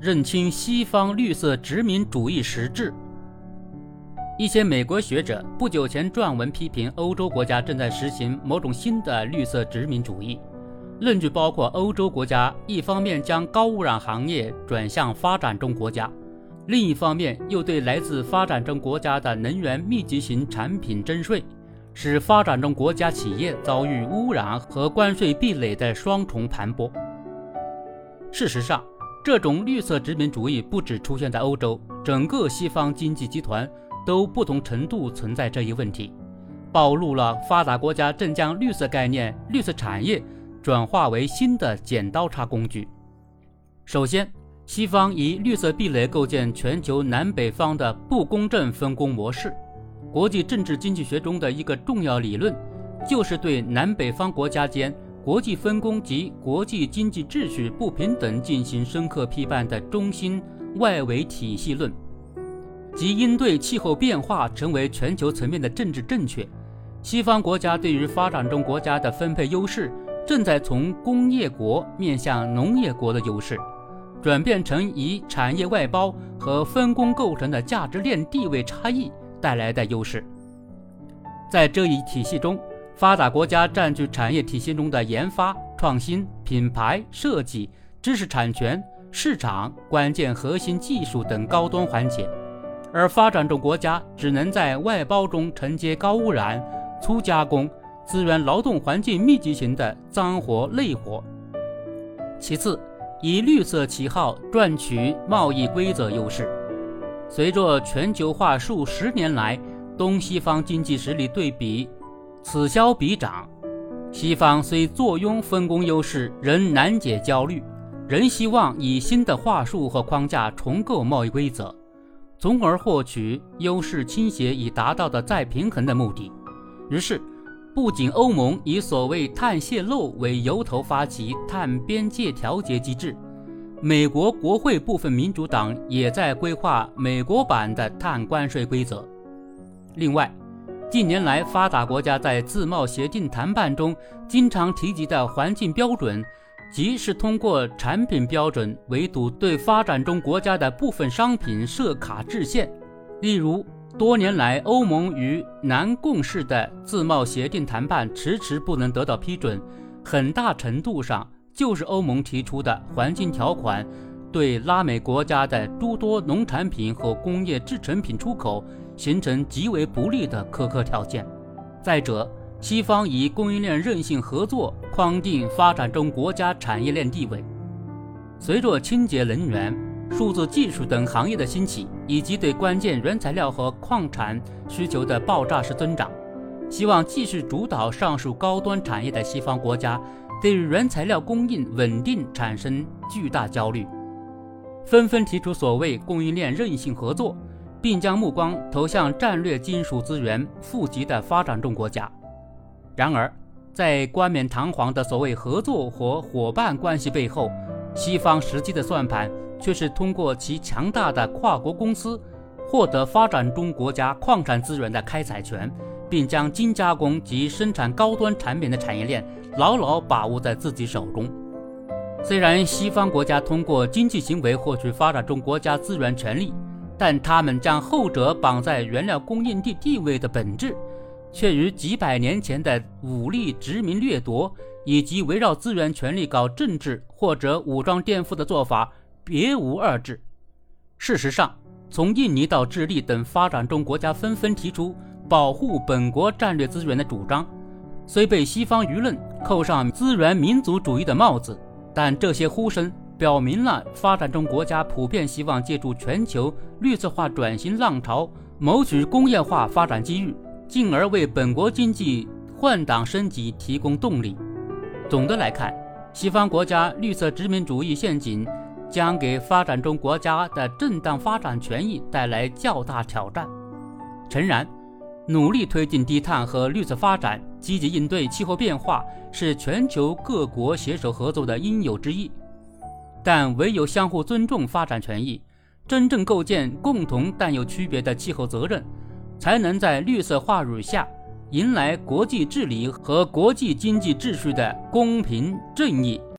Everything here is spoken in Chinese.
认清西方绿色殖民主义实质。一些美国学者不久前撰文批评欧洲国家正在实行某种新的绿色殖民主义，论据包括欧洲国家一方面将高污染行业转向发展中国家，另一方面又对来自发展中国家的能源密集型产品征税，使发展中国家企业遭遇污染和关税壁垒的双重盘剥。事实上，这种绿色殖民主义不只出现在欧洲，整个西方经济集团。都不同程度存在这一问题，暴露了发达国家正将绿色概念、绿色产业转化为新的剪刀差工具。首先，西方以绿色壁垒构建全球南北方的不公正分工模式。国际政治经济学中的一个重要理论，就是对南北方国家间国际分工及国际经济秩序不平等进行深刻批判的中心外围体系论。即应对气候变化成为全球层面的政治正确，西方国家对于发展中国家的分配优势，正在从工业国面向农业国的优势，转变成以产业外包和分工构成的价值链地位差异带来的优势。在这一体系中，发达国家占据产业体系中的研发、创新、品牌设计、知识产权、市场、关键核心技术等高端环节。而发展中国家只能在外包中承接高污染、粗加工、资源劳动环境密集型的脏活累活。其次，以绿色旗号赚取贸易规则优势。随着全球化数十年来东西方经济实力对比此消彼长，西方虽坐拥分工优势，仍难解焦虑，仍希望以新的话术和框架重构贸易规则。从而获取优势倾斜以达到的再平衡的目的。于是，不仅欧盟以所谓碳泄漏为由头发起碳边界调节机制，美国国会部分民主党也在规划美国版的碳关税规则。另外，近年来发达国家在自贸协定谈判中经常提及的环境标准。即是通过产品标准围堵对发展中国家的部分商品设卡制限，例如多年来欧盟与南共识的自贸协定谈判迟迟不能得到批准，很大程度上就是欧盟提出的环境条款对拉美国家的诸多农产品和工业制成品出口形成极为不利的苛刻条件。再者，西方以供应链韧性合作框定发展中国家产业链地位。随着清洁能源、数字技术等行业的兴起，以及对关键原材料和矿产需求的爆炸式增长，希望继续主导上述高端产业的西方国家，对于原材料供应稳定产生巨大焦虑，纷纷提出所谓供应链韧性合作，并将目光投向战略金属资源富集的发展中国家。然而，在冠冕堂皇的所谓合作和伙伴关系背后，西方实际的算盘却是通过其强大的跨国公司，获得发展中国家矿产资源的开采权，并将精加工及生产高端产品的产业链牢牢把握在自己手中。虽然西方国家通过经济行为获取发展中国家资源权利，但他们将后者绑在原料供应地地位的本质。却与几百年前的武力殖民掠夺，以及围绕资源权力搞政治或者武装颠覆的做法别无二致。事实上，从印尼到智利等发展中国家纷纷提出保护本国战略资源的主张，虽被西方舆论扣上资源民族主义的帽子，但这些呼声表明了发展中国家普遍希望借助全球绿色化转型浪潮，谋取工业化发展机遇。进而为本国经济换挡升级提供动力。总的来看，西方国家绿色殖民主义陷阱将给发展中国家的正当发展权益带来较大挑战。诚然，努力推进低碳和绿色发展，积极应对气候变化是全球各国携手合作的应有之义。但唯有相互尊重发展权益，真正构建共同但有区别的气候责任。才能在绿色话语下迎来国际治理和国际经济秩序的公平正义。